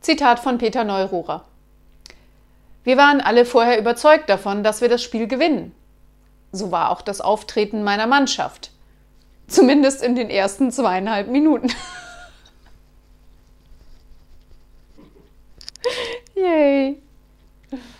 Zitat von Peter Neururer. Wir waren alle vorher überzeugt davon, dass wir das Spiel gewinnen. So war auch das Auftreten meiner Mannschaft. Zumindest in den ersten zweieinhalb Minuten. Yay.